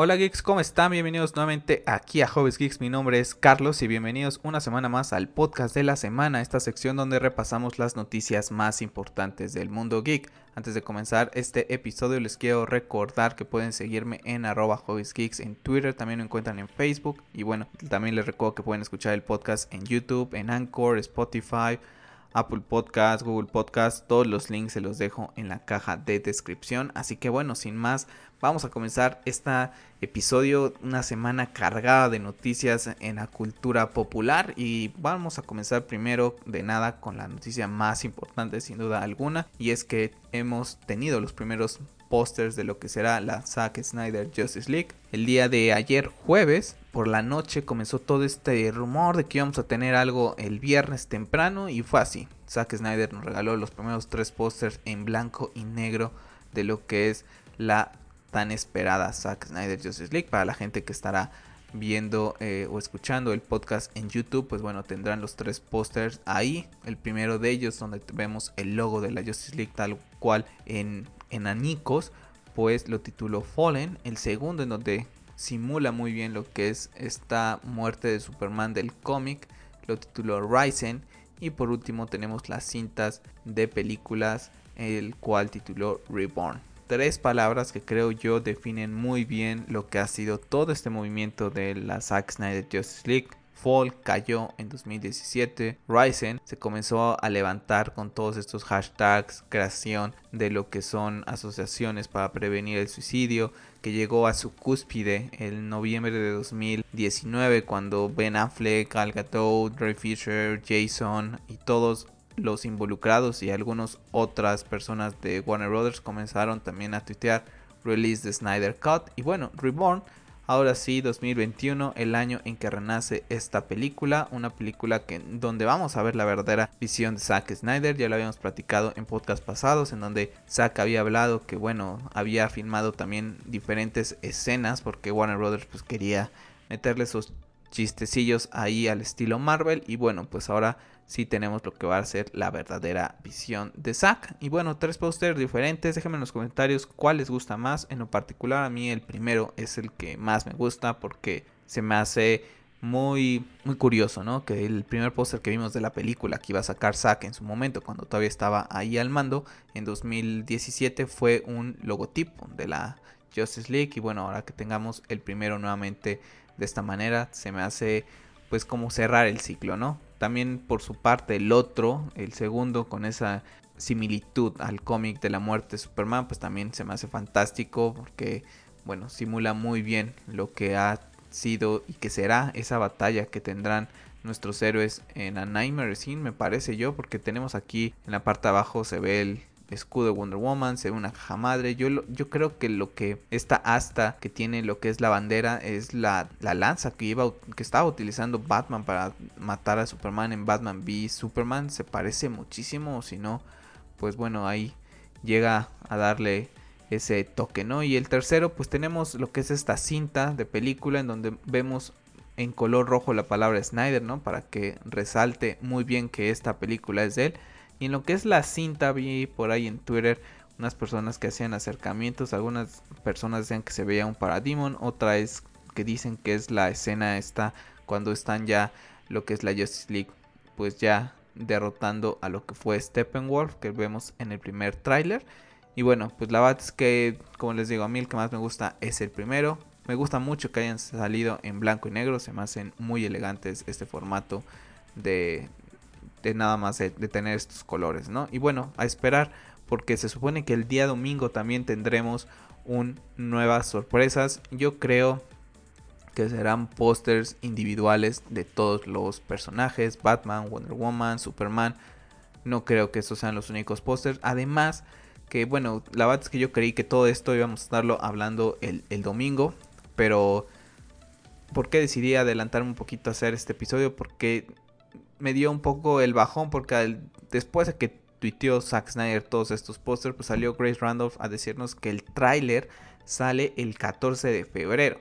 Hola geeks, ¿cómo están? Bienvenidos nuevamente aquí a Hobbies Geeks. Mi nombre es Carlos y bienvenidos una semana más al podcast de la semana, esta sección donde repasamos las noticias más importantes del mundo geek. Antes de comenzar este episodio les quiero recordar que pueden seguirme en arroba Hobbies Geeks en Twitter, también lo encuentran en Facebook y bueno, también les recuerdo que pueden escuchar el podcast en YouTube, en Anchor, Spotify, Apple Podcast, Google Podcast, todos los links se los dejo en la caja de descripción. Así que bueno, sin más, vamos a comenzar este episodio, una semana cargada de noticias en la cultura popular y vamos a comenzar primero de nada con la noticia más importante sin duda alguna y es que hemos tenido los primeros pósters de lo que será la Zack Snyder Justice League. El día de ayer jueves por la noche comenzó todo este rumor de que íbamos a tener algo el viernes temprano y fue así. Zack Snyder nos regaló los primeros tres pósters en blanco y negro de lo que es la tan esperada Zack Snyder Justice League. Para la gente que estará viendo eh, o escuchando el podcast en YouTube, pues bueno, tendrán los tres pósters ahí. El primero de ellos donde vemos el logo de la Justice League tal cual en, en anicos, pues lo tituló Fallen. El segundo en donde simula muy bien lo que es esta muerte de Superman del cómic, lo tituló Ryzen. Y por último tenemos las cintas de películas, el cual tituló Reborn tres palabras que creo yo definen muy bien lo que ha sido todo este movimiento de la Zack Snyder Justice League. Fall cayó en 2017, Ryzen se comenzó a levantar con todos estos hashtags, creación de lo que son asociaciones para prevenir el suicidio, que llegó a su cúspide en noviembre de 2019 cuando Ben Affleck, Gal Gadot, Ray Fisher, Jason y todos los involucrados y algunas otras personas de Warner Brothers comenzaron también a tuitear release de Snyder Cut. Y bueno, Reborn Ahora sí, 2021, el año en que renace esta película, una película que donde vamos a ver la verdadera visión de Zack Snyder, ya lo habíamos platicado en podcast pasados, en donde Zack había hablado que bueno, había filmado también diferentes escenas porque Warner Brothers pues quería meterle sus chistecillos ahí al estilo Marvel. Y bueno, pues ahora si tenemos lo que va a ser la verdadera visión de Zack. Y bueno, tres pósters diferentes. Déjenme en los comentarios cuál les gusta más. En lo particular, a mí el primero es el que más me gusta porque se me hace muy, muy curioso, ¿no? Que el primer póster que vimos de la película que iba a sacar Zack en su momento, cuando todavía estaba ahí al mando, en 2017 fue un logotipo de la Justice League. Y bueno, ahora que tengamos el primero nuevamente de esta manera, se me hace pues como cerrar el ciclo, ¿no? También por su parte el otro, el segundo, con esa similitud al cómic de la muerte de Superman, pues también se me hace fantástico porque, bueno, simula muy bien lo que ha sido y que será esa batalla que tendrán nuestros héroes en A Nightmare Scene, me parece yo, porque tenemos aquí en la parte de abajo se ve el escudo de Wonder Woman, se ve una caja madre. Yo, yo creo que lo que esta asta que tiene lo que es la bandera es la, la lanza que, iba, que estaba utilizando Batman para matar a Superman en Batman v Superman. Se parece muchísimo, si no, pues bueno, ahí llega a darle ese toque, ¿no? Y el tercero, pues tenemos lo que es esta cinta de película en donde vemos en color rojo la palabra Snyder, ¿no? Para que resalte muy bien que esta película es de él. Y en lo que es la cinta, vi por ahí en Twitter unas personas que hacían acercamientos. Algunas personas decían que se veía un Parademon. Otra es que dicen que es la escena esta cuando están ya lo que es la Justice League. Pues ya derrotando a lo que fue Steppenwolf que vemos en el primer tráiler. Y bueno, pues la verdad es que, como les digo, a mí el que más me gusta es el primero. Me gusta mucho que hayan salido en blanco y negro. Se me hacen muy elegantes este formato de, de nada más de, tener estos colores, ¿no? Y bueno, a esperar porque se supone que el día domingo también tendremos un nuevas sorpresas. Yo creo que serán pósters individuales de todos los personajes, Batman, Wonder Woman, Superman. No creo que estos sean los únicos pósters. Además, que bueno, la verdad es que yo creí que todo esto íbamos a estarlo hablando el, el domingo, pero ¿por qué decidí adelantarme un poquito a hacer este episodio? Porque me dio un poco el bajón porque después de que tuiteó Zack Snyder todos estos pósters, pues salió Grace Randolph a decirnos que el tráiler sale el 14 de febrero.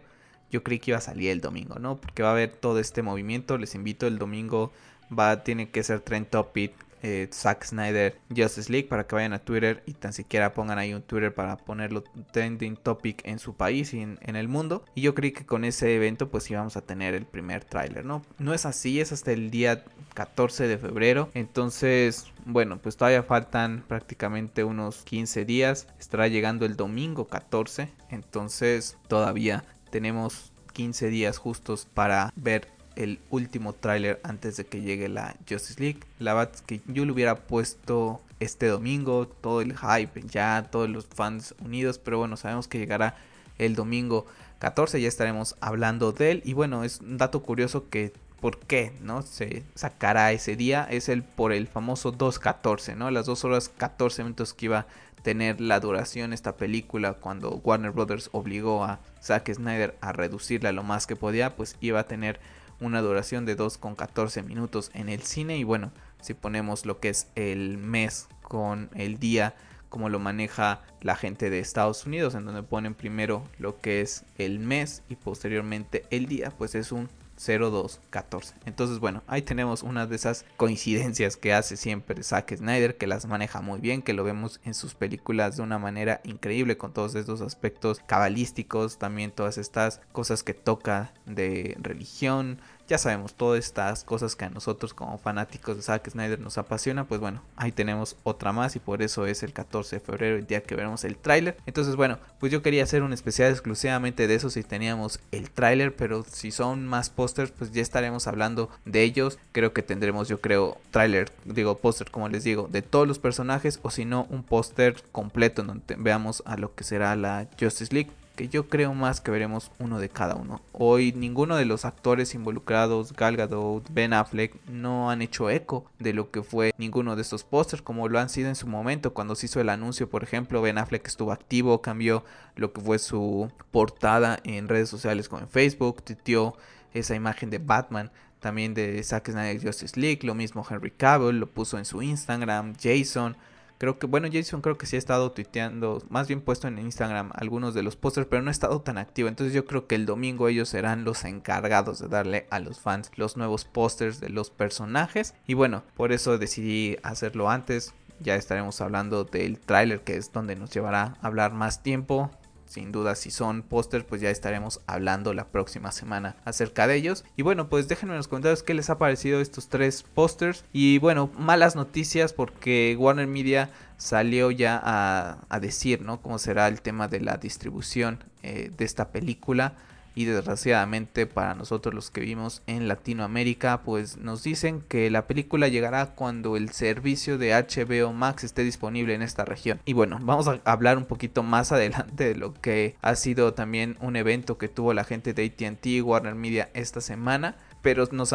Yo creí que iba a salir el domingo, ¿no? Porque va a haber todo este movimiento. Les invito el domingo. Va, tiene que ser trend topic eh, Zack Snyder Justice League para que vayan a Twitter y tan siquiera pongan ahí un Twitter para ponerlo trending topic en su país y en, el mundo. Y yo creí que con ese evento pues íbamos a tener el primer tráiler, ¿no? No es así, es hasta el día 14 de febrero. Entonces, bueno, pues todavía faltan prácticamente unos 15 días. Estará llegando el domingo 14. Entonces, todavía tenemos 15 días justos para ver el último tráiler antes de que llegue la Justice League. La verdad es que yo lo hubiera puesto este domingo, todo el hype ya, todos los fans unidos, pero bueno, sabemos que llegará el domingo 14, ya estaremos hablando de él y bueno, es un dato curioso que por qué, ¿no? Se sacará ese día es el por el famoso 2.14, ¿no? Las 2 horas 14 minutos que iba a tener la duración esta película cuando Warner Brothers obligó a Zack Snyder a reducirla lo más que podía, pues iba a tener una duración de 2,14 minutos en el cine. Y bueno, si ponemos lo que es el mes con el día como lo maneja la gente de Estados Unidos en donde ponen primero lo que es el mes y posteriormente el día pues es un 0214. Entonces, bueno, ahí tenemos una de esas coincidencias que hace siempre Zack Snyder, que las maneja muy bien, que lo vemos en sus películas de una manera increíble con todos estos aspectos cabalísticos, también todas estas cosas que toca de religión, ya sabemos todas estas cosas que a nosotros como fanáticos de Zack Snyder nos apasiona, pues bueno, ahí tenemos otra más y por eso es el 14 de febrero el día que veremos el tráiler. Entonces bueno, pues yo quería hacer un especial exclusivamente de eso si teníamos el tráiler, pero si son más pósters, pues ya estaremos hablando de ellos. Creo que tendremos, yo creo, tráiler, digo póster como les digo, de todos los personajes o si no un póster completo donde veamos a lo que será la Justice League que yo creo más que veremos uno de cada uno. Hoy ninguno de los actores involucrados, Gal Gadot, Ben Affleck, no han hecho eco de lo que fue ninguno de estos pósters como lo han sido en su momento cuando se hizo el anuncio, por ejemplo, Ben Affleck estuvo activo, cambió lo que fue su portada en redes sociales como en Facebook, titió esa imagen de Batman también de Zack Snyder Justice League, lo mismo Henry Cavill lo puso en su Instagram, Jason Creo que, bueno, Jason creo que sí ha estado tuiteando, más bien puesto en Instagram algunos de los pósters, pero no ha estado tan activo. Entonces yo creo que el domingo ellos serán los encargados de darle a los fans los nuevos pósters de los personajes. Y bueno, por eso decidí hacerlo antes. Ya estaremos hablando del tráiler que es donde nos llevará a hablar más tiempo sin duda si son pósters pues ya estaremos hablando la próxima semana acerca de ellos. Y bueno pues déjenme en los comentarios qué les ha parecido estos tres pósters. Y bueno malas noticias porque Warner Media salió ya a, decir no cómo será el tema de la distribución eh, de esta película y desgraciadamente para nosotros los que vivimos en Latinoamérica pues nos dicen que la película llegará cuando el servicio de HBO Max esté disponible en esta región. Y bueno vamos a hablar un poquito más adelante de lo que ha sido también un evento que tuvo la gente de ATT Warner Media esta semana. Pero nos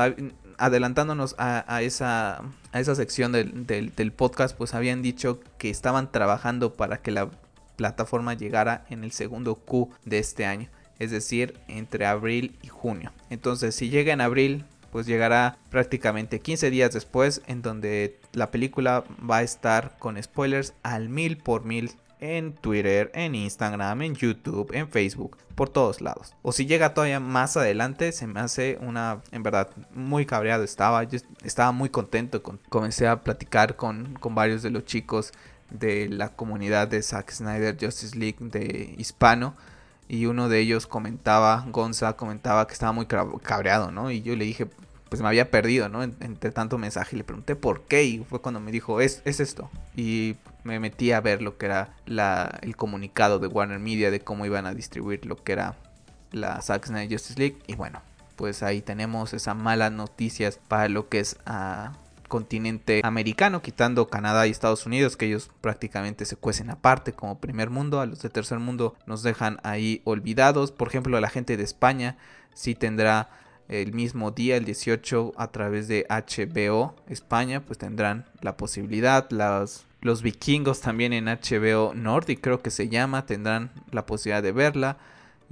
adelantándonos a, esa, a esa sección del, del podcast pues habían dicho que estaban trabajando para que la plataforma llegara en el segundo Q de este año es decir, entre abril y junio. Entonces, si llega en abril, pues llegará prácticamente 15 días después, en donde la película va a estar con spoilers al mil por mil en Twitter, en Instagram, en YouTube, en Facebook, por todos lados. O si llega todavía más adelante, se me hace una, en verdad, muy cabreado estaba. Yo estaba muy contento. Con, comencé a platicar con, con varios de los chicos de la comunidad de Zack Snyder Justice League de hispano y uno de ellos comentaba, Gonza comentaba que estaba muy cabreado, ¿no? Y yo le dije, pues me había perdido, ¿no? Entre tanto mensaje y le pregunté por qué y fue cuando me dijo, es, es esto. Y me metí a ver lo que era la, el comunicado de Warner Media de cómo iban a distribuir lo que era la Zack Snyder Justice League y bueno, pues ahí tenemos esas malas noticias para lo que es a continente americano, quitando Canadá y Estados Unidos, que ellos prácticamente se cuecen aparte como primer mundo, a los de tercer mundo nos dejan ahí olvidados, por ejemplo la gente de España sí tendrá el mismo día, el 18, a través de HBO España, pues tendrán la posibilidad, los, los vikingos también en HBO Nordic creo que se llama, tendrán la posibilidad de verla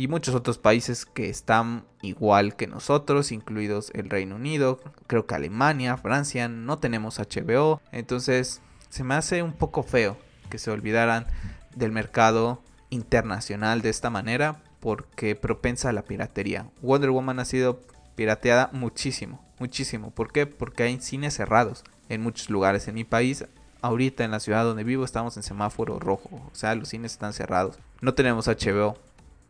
y muchos otros países que están igual que nosotros, incluidos el Reino Unido, creo que Alemania, Francia, no tenemos HBO, entonces se me hace un poco feo que se olvidaran del mercado internacional de esta manera porque propensa a la piratería. Wonder Woman ha sido pirateada muchísimo, muchísimo. ¿Por qué? Porque hay cines cerrados. en muchos lugares en mi país. Ahorita en la ciudad donde vivo estamos en semáforo rojo, o sea, los cines están cerrados. No tenemos HBO.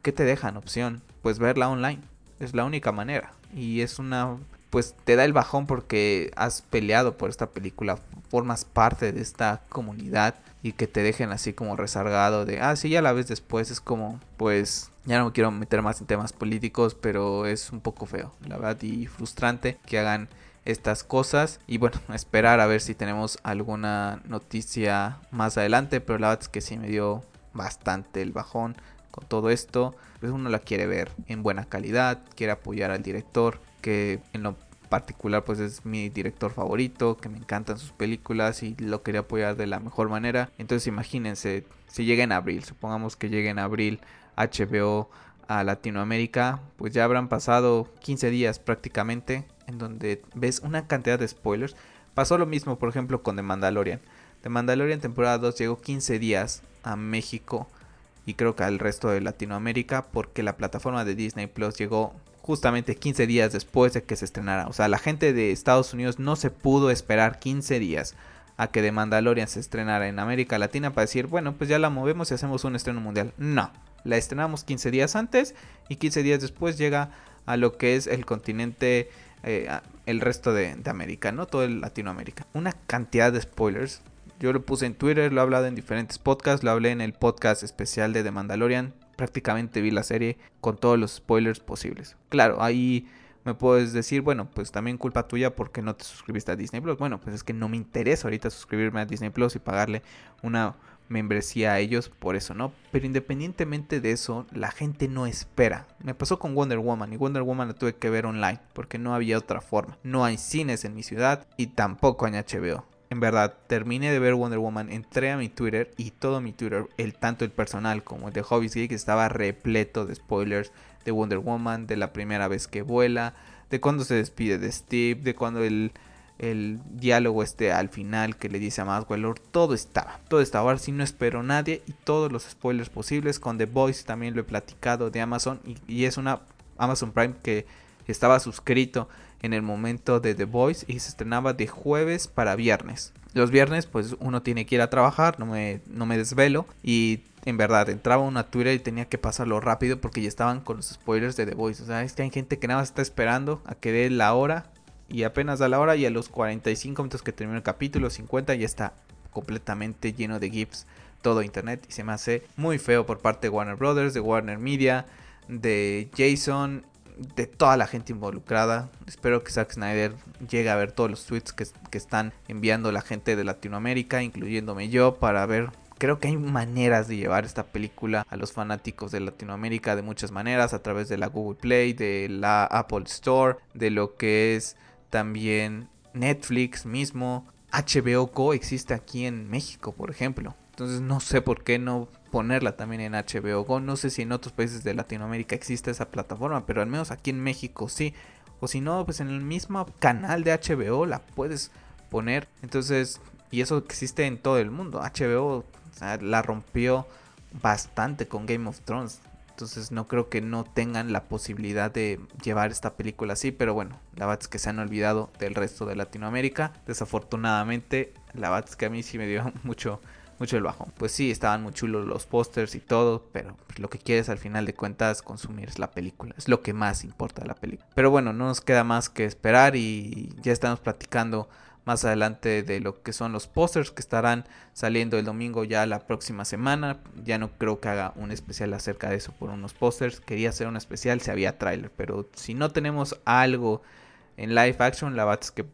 ¿Qué te dejan opción? Pues verla online. Es la única manera. Y es una pues te da el bajón porque has peleado por esta película, formas parte de esta comunidad y que te dejen así como rezargado de, ah, sí, ya la ves después, es como, pues, ya no me quiero meter más en temas políticos, pero es un poco feo, la verdad, y frustrante que hagan estas cosas y bueno, esperar a ver si tenemos alguna noticia más adelante, pero la verdad es que sí me dio bastante el bajón con todo esto, pues uno la quiere ver en buena calidad, quiere apoyar al director, que en lo particular pues es mi director favorito, que me encantan sus películas y lo quería apoyar de la mejor manera. Entonces imagínense, si llega en abril, supongamos que llegue en abril HBO a Latinoamérica, pues ya habrán pasado 15 días prácticamente en donde ves una cantidad de spoilers. Pasó lo mismo, por ejemplo, con The Mandalorian. The Mandalorian temporada 2 llegó 15 días a México y creo que al resto de Latinoamérica porque la plataforma de Disney Plus llegó justamente 15 días después de que se estrenara. O sea, la gente de Estados Unidos no se pudo esperar 15 días a que The Mandalorian se estrenara en América Latina para decir, bueno, pues ya la movemos y hacemos un estreno mundial. No, la estrenamos 15 días antes y 15 días después llega a lo que es el continente, eh, el resto de, de América, ¿no? Todo el Latinoamérica. Una cantidad de spoilers. Yo lo puse en Twitter, lo he hablado en diferentes podcasts, lo hablé en el podcast especial de The Mandalorian prácticamente vi la serie con todos los spoilers posibles. Claro, ahí me puedes decir, bueno, pues también culpa tuya porque no te suscribiste a Disney Plus. Bueno, pues es que no me interesa ahorita suscribirme a Disney Plus y pagarle una membresía a ellos, por eso no. Pero independientemente de eso, la gente no espera. Me pasó con Wonder Woman y Wonder Woman la tuve que ver online porque no había otra forma. No hay cines en mi ciudad y tampoco hay HBO en verdad, terminé de ver Wonder Woman, entré a mi Twitter y todo mi Twitter, el tanto el personal como el de Hobbies Geek, estaba repleto de spoilers de Wonder Woman, de la primera vez que vuela, de cuando se despide de Steve, de cuando el, el diálogo este al final que le dice a Maswell, todo estaba, todo estaba, ahora sí no espero nadie y todos los spoilers posibles, con The Voice también lo he platicado de Amazon y es una Amazon Prime que estaba suscrito en el momento de The Voice y se estrenaba de jueves para viernes. Los viernes pues uno tiene que ir a trabajar, no me, no me desvelo y en verdad entraba una Twitter y tenía que pasarlo rápido porque ya estaban con los spoilers de The Voice. O sea, es que hay gente que nada más está esperando a que dé la hora y apenas da la hora y a los 45 minutos que termina el capítulo 50 ya está completamente lleno de GIFs todo internet y se me hace muy feo por parte de Warner Brothers, de Warner Media, de Jason de toda la gente involucrada. Espero que Zack Snyder llegue a ver todos los tweets que, están enviando la gente de Latinoamérica, incluyéndome yo, para ver creo que hay maneras de llevar esta película a los fanáticos de Latinoamérica de muchas maneras, a través de la Google Play, de la Apple Store, de lo que es también Netflix mismo. HBO Go existe aquí en México, por ejemplo. Entonces no sé por qué no ponerla también en HBO Go. No sé si en otros países de Latinoamérica existe esa plataforma, pero al menos aquí en México sí. O si no, pues en el mismo canal de HBO la puedes poner. Entonces, y eso existe en todo el mundo. HBO la rompió bastante con Game of Thrones. Entonces no creo que no tengan la posibilidad de llevar esta película así. Pero bueno, la verdad es que se han olvidado del resto de Latinoamérica. Desafortunadamente, la verdad es que a mí sí me dio mucho mucho el bajón. Pues sí, estaban muy chulos los pósters y todo, pero lo que quieres al final de cuentas consumir es la película. Es lo que más importa de la película. Pero bueno, no nos queda más que esperar y ya estamos platicando más adelante de lo que son los pósters que estarán saliendo el domingo ya la próxima semana. Ya no creo que haga un especial acerca de eso por unos pósters. Quería hacer un especial si había tráiler, pero si no tenemos algo en live action, la verdad es que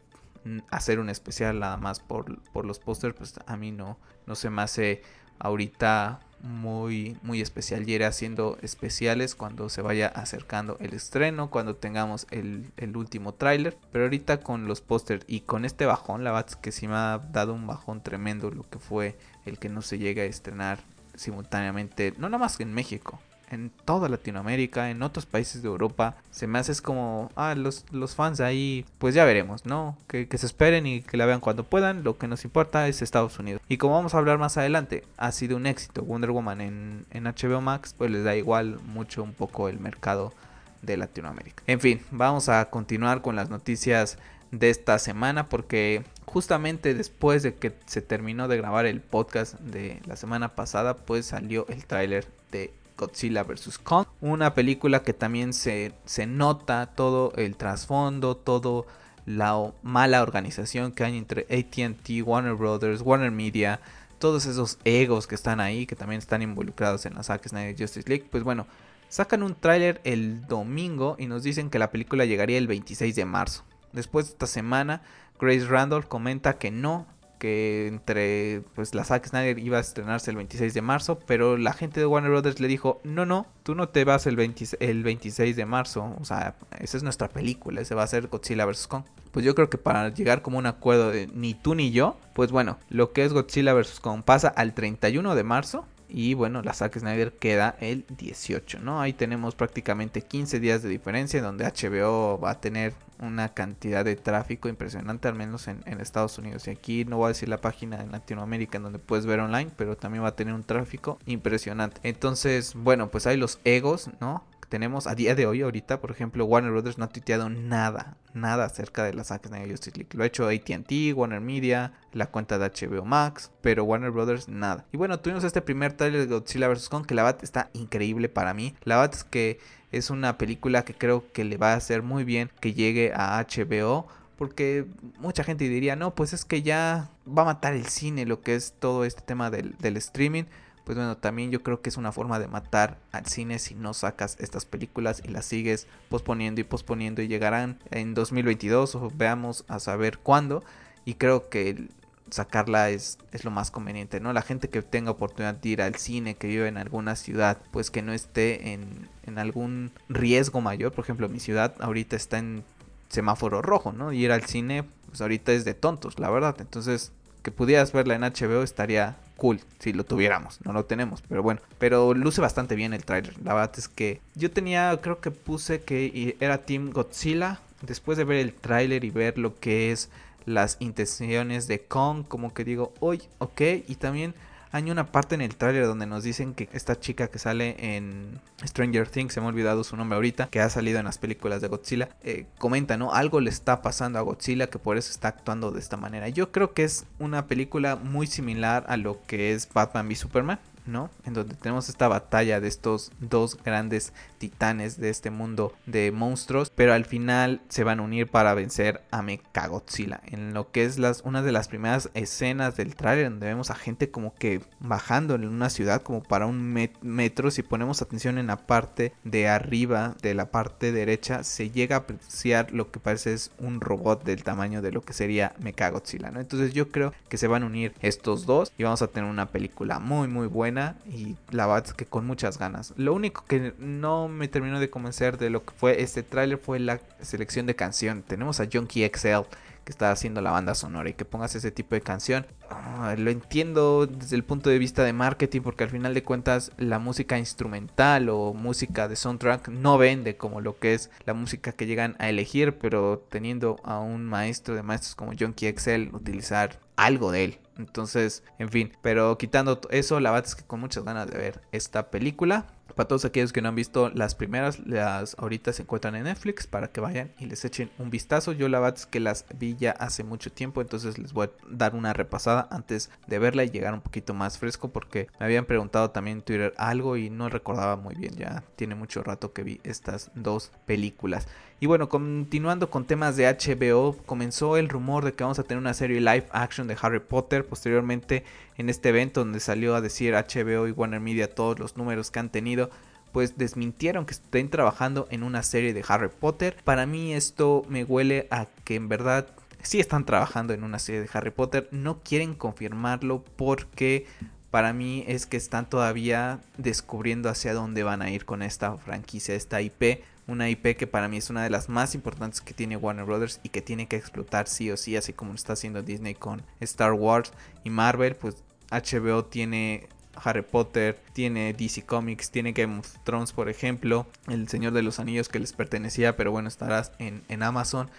hacer un especial nada más por, por los pósters, pues a mí no, no se me hace ahorita muy, muy especial. Y iré haciendo especiales cuando se vaya acercando el estreno, cuando tengamos el, último tráiler. Pero ahorita con los pósters y con este bajón, la verdad es que sí me ha dado un bajón tremendo lo que fue el que no se llegue a estrenar simultáneamente, no nada más en México, en toda Latinoamérica, en otros países de Europa, se me hace como, ah, los, los fans ahí, pues ya veremos, ¿no? Que, se esperen y que la vean cuando puedan, lo que nos importa es Estados Unidos. Y como vamos a hablar más adelante, ha sido un éxito Wonder Woman en, en HBO Max, pues les da igual mucho un poco el mercado de Latinoamérica. En fin, vamos a continuar con las noticias de esta semana porque justamente después de que se terminó de grabar el podcast de la semana pasada pues salió el tráiler de Godzilla vs. Kong, una película que también se, se nota todo el trasfondo, todo la mala organización que hay entre ATT, Warner Brothers, Warner Media, todos esos egos que están ahí, que también están involucrados en la Zack Snyder Justice League, pues bueno, sacan un tráiler el domingo y nos dicen que la película llegaría el 26 de marzo. Después de esta semana, Grace Randall comenta que no, que entre pues la Zack Snyder iba a estrenarse el 26 de marzo, pero la gente de Warner Brothers le dijo, no, no, tú no te vas el, el 26 de marzo, o sea, esa es nuestra película, ese va a ser Godzilla vs. Kong. Pues yo creo que para llegar como un acuerdo de ni tú ni yo, pues bueno, lo que es Godzilla vs. Kong pasa al 31 de marzo, y bueno, la Zack Snyder queda el 18, ¿no? Ahí tenemos prácticamente 15 días de diferencia donde HBO va a tener una cantidad de tráfico impresionante, al menos en, Estados Unidos. Y aquí no voy a decir la página en Latinoamérica en donde puedes ver online, pero también va a tener un tráfico impresionante. Entonces, bueno, pues hay los egos, ¿no? Tenemos a día de hoy, ahorita, por ejemplo, Warner Brothers no ha tuiteado nada, nada acerca de las Zack de Justice League. Lo ha hecho ATT, Warner Media, la cuenta de HBO Max, pero Warner Brothers nada. Y bueno, tuvimos este primer trailer de Godzilla vs. Kong, que la verdad está increíble para mí. La verdad es que es una película que creo que le va a hacer muy bien que llegue a HBO. Porque mucha gente diría, no, pues es que ya va a matar el cine, lo que es todo este tema del streaming pues bueno, también yo creo que es una forma de matar al cine si no sacas estas películas y las sigues posponiendo y posponiendo y llegarán en 2022 o veamos a saber cuándo y creo que sacarla es, es lo más conveniente, ¿no? La gente que tenga oportunidad de ir al cine, que vive en alguna ciudad, pues que no esté en, en algún riesgo mayor, por ejemplo, mi ciudad ahorita está en semáforo rojo, ¿no? Y ir al cine, pues ahorita es de tontos, la verdad. Entonces, que pudieras verla en HBO estaría cool si lo tuviéramos. No lo tenemos, pero bueno. Pero luce bastante bien el trailer. La verdad es que yo tenía, creo que puse que era Team Godzilla. Después de ver el tráiler y ver lo que es las intenciones de Kong, como que digo, hoy, ok. Y también hay una parte en el tráiler donde nos dicen que esta chica que sale en Stranger Things, se me ha olvidado su nombre ahorita, que ha salido en las películas de Godzilla, eh, comenta, ¿no? Algo le está pasando a Godzilla que por eso está actuando de esta manera. Yo creo que es una película muy similar a lo que es Batman v Superman. ¿no? En donde tenemos esta batalla de estos dos grandes titanes de este mundo de monstruos, pero al final se van a unir para vencer a Mechagodzilla. En lo que es las, una de las primeras escenas del tráiler donde vemos a gente como que bajando en una ciudad como para un metro, si ponemos atención en la parte de arriba de la parte derecha, se llega a apreciar lo que parece es un robot del tamaño de lo que sería Mechagodzilla, ¿no? Entonces yo creo que se van a unir estos dos y vamos a tener una película muy muy buena y la verdad que con muchas ganas. Lo único que no me terminó de convencer de lo que fue este tráiler fue la selección de canción. Tenemos a Junkie XL que está haciendo la banda sonora y que pongas ese tipo de canción. Ah, lo entiendo desde el punto de vista de marketing porque al final de cuentas la música instrumental o música de soundtrack no vende como lo que es la música que llegan a elegir, pero teniendo a un maestro de maestros como Junkie XL utilizar algo de él. Entonces, en fin, pero quitando eso, la verdad es que con muchas ganas de ver esta película. Para todos aquellos que no han visto las primeras, las ahorita se encuentran en Netflix para que vayan y les echen un vistazo. Yo la verdad es que las vi ya hace mucho tiempo, entonces les voy a dar una repasada antes de verla y llegar un poquito más fresco porque me habían preguntado también en Twitter algo y no recordaba muy bien. Ya tiene mucho rato que vi estas dos películas. Y bueno, continuando con temas de HBO, comenzó el rumor de que vamos a tener una serie live action de Harry Potter. Posteriormente, en este evento donde salió a decir HBO y Warner Media todos los números que han tenido, pues desmintieron que estén trabajando en una serie de Harry Potter. Para mí esto me huele a que en verdad sí están trabajando en una serie de Harry Potter. No quieren confirmarlo porque para mí es que están todavía descubriendo hacia dónde van a ir con esta franquicia, esta IP una IP que para mí es una de las más importantes que tiene Warner Brothers y que tiene que explotar sí o sí, así como lo está haciendo Disney con Star Wars y Marvel, pues HBO tiene Harry Potter, tiene DC Comics, tiene Game of Thrones, por ejemplo, El Señor de los Anillos que les pertenecía, pero bueno, estarás en, en Amazon.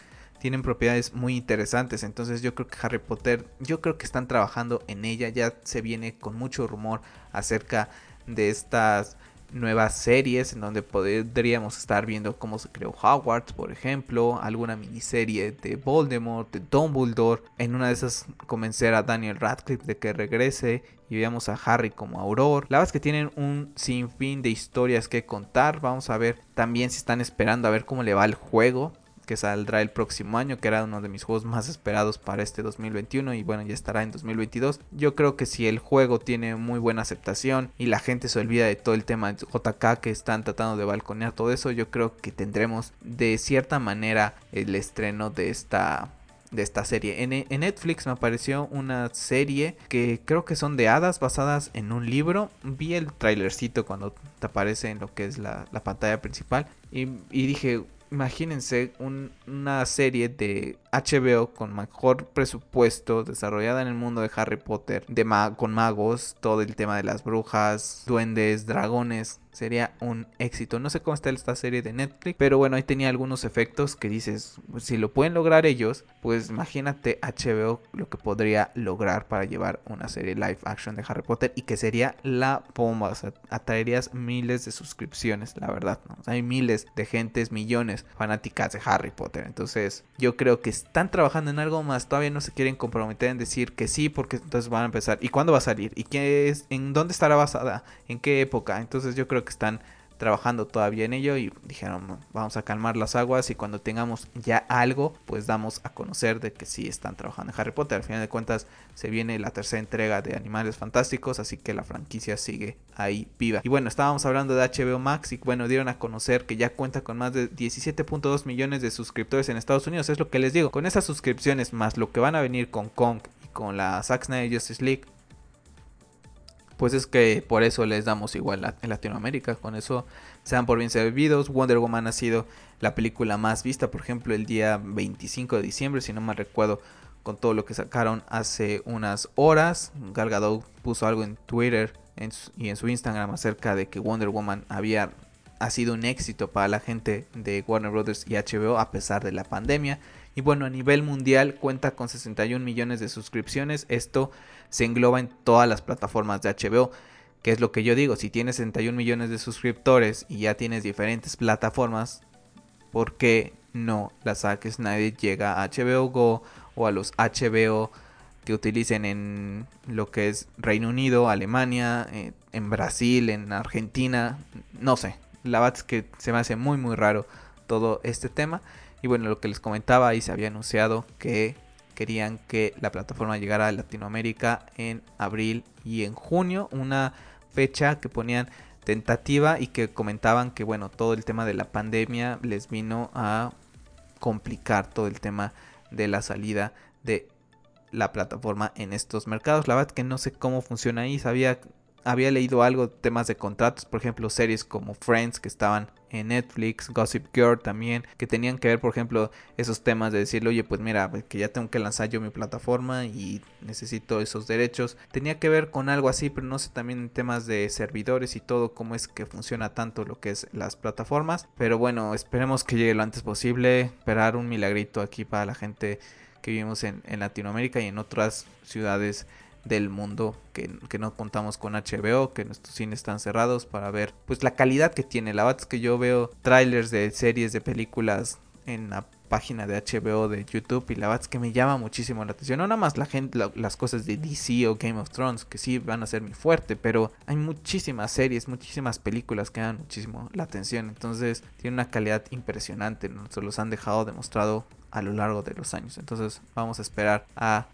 Tienen propiedades muy interesantes, entonces yo creo que Harry Potter, yo creo que están trabajando en ella, ya se viene con mucho rumor acerca de estas nuevas series en donde podríamos estar viendo cómo se creó Hogwarts, por ejemplo, alguna miniserie de Voldemort, de Dumbledore. En una de esas convencer a Daniel Radcliffe de que regrese y veamos a Harry como Auror. La verdad es que tienen un sinfín de historias que contar. Vamos a ver también si están esperando a ver cómo le va el juego que saldrá el próximo año, que era uno de mis juegos más esperados para este 2021 y bueno, ya estará en 2022. Yo creo que si el juego tiene muy buena aceptación y la gente se olvida de todo el tema de JK que están tratando de balconear todo eso, yo creo que tendremos de cierta manera el estreno de esta de esta serie. En, Netflix me apareció una serie que creo que son de hadas basadas en un libro. Vi el trailercito cuando te aparece en lo que es la, pantalla principal y, y dije, imagínense una serie de HBO con mejor presupuesto desarrollada en el mundo de Harry Potter, de con magos, todo el tema de las brujas, duendes, dragones, sería un éxito. No sé cómo está esta serie de Netflix, pero bueno, ahí tenía algunos efectos que dices, pues, si lo pueden lograr ellos, pues imagínate HBO lo que podría lograr para llevar una serie live action de Harry Potter y que sería la bomba, o sea, atraerías miles de suscripciones, la verdad, hay miles de gentes, millones fanáticas de Harry Potter. Entonces, yo creo que están trabajando en algo más, todavía no se quieren comprometer en decir que sí, porque entonces van a empezar. ¿Y cuándo va a salir? ¿Y qué es? ¿En dónde estará basada? ¿En qué época? Entonces yo creo que están trabajando todavía en ello y dijeron vamos a calmar las aguas y cuando tengamos ya algo pues damos a conocer de que sí están trabajando en Harry Potter al final de cuentas se viene la tercera entrega de Animales Fantásticos así que la franquicia sigue ahí viva. Y bueno estábamos hablando de HBO Max y bueno dieron a conocer que ya cuenta con más de 17.2 millones de suscriptores en Estados Unidos es lo que les digo. Con esas suscripciones más lo que van a venir con Kong y con la Zack Snyder Justice League pues es que por eso les damos igual en Latinoamérica. Con eso sean por bien servidos. Wonder Woman ha sido la película más vista, por ejemplo, el día 25 de diciembre, si no me recuerdo, con todo lo que sacaron hace unas horas. Gal Gadot puso algo en Twitter y en su Instagram acerca de que Wonder Woman había ha sido un éxito para la gente de Warner Brothers y HBO a pesar de la pandemia. Y bueno, a nivel mundial cuenta con 61 millones de suscripciones. Esto se engloba en todas las plataformas de HBO. Que es lo que yo digo, si tienes 61 millones de suscriptores y ya tienes diferentes plataformas, ¿por qué no la saques? Nadie llega a HBO Go o a los HBO que utilicen en lo que es Reino Unido, Alemania, eh, en Brasil, en Argentina, no sé. La verdad es que se me hace muy muy raro todo este tema. Y bueno, lo que les comentaba, ahí se había anunciado que querían que la plataforma llegara a Latinoamérica en abril y en junio, una fecha que ponían tentativa y que comentaban que bueno, todo el tema de la pandemia les vino a complicar todo el tema de la salida de la plataforma en estos mercados. La verdad que no sé cómo funciona ahí, sabía había leído algo temas de contratos, por ejemplo, series como Friends que estaban en Netflix, Gossip Girl también, que tenían que ver, por ejemplo, esos temas de decirle, oye, pues mira, que ya tengo que lanzar yo mi plataforma y necesito esos derechos. Tenía que ver con algo así, pero no sé también en temas de servidores y todo, cómo es que funciona tanto lo que es las plataformas. Pero bueno, esperemos que llegue lo antes posible, esperar un milagrito aquí para la gente que vivimos en, en Latinoamérica y en otras ciudades del mundo que, no contamos con HBO, que nuestros cines están cerrados para ver pues la calidad que tiene. La verdad es que yo veo trailers de series de películas en la página de HBO de YouTube y la verdad es que me llama muchísimo la atención. No nada más la gente, las cosas de DC o Game of Thrones, que sí van a ser muy fuerte, pero hay muchísimas series, muchísimas películas que dan muchísimo la atención. Entonces tiene una calidad impresionante. Se los han dejado demostrado a lo largo de los años. Entonces vamos a esperar a,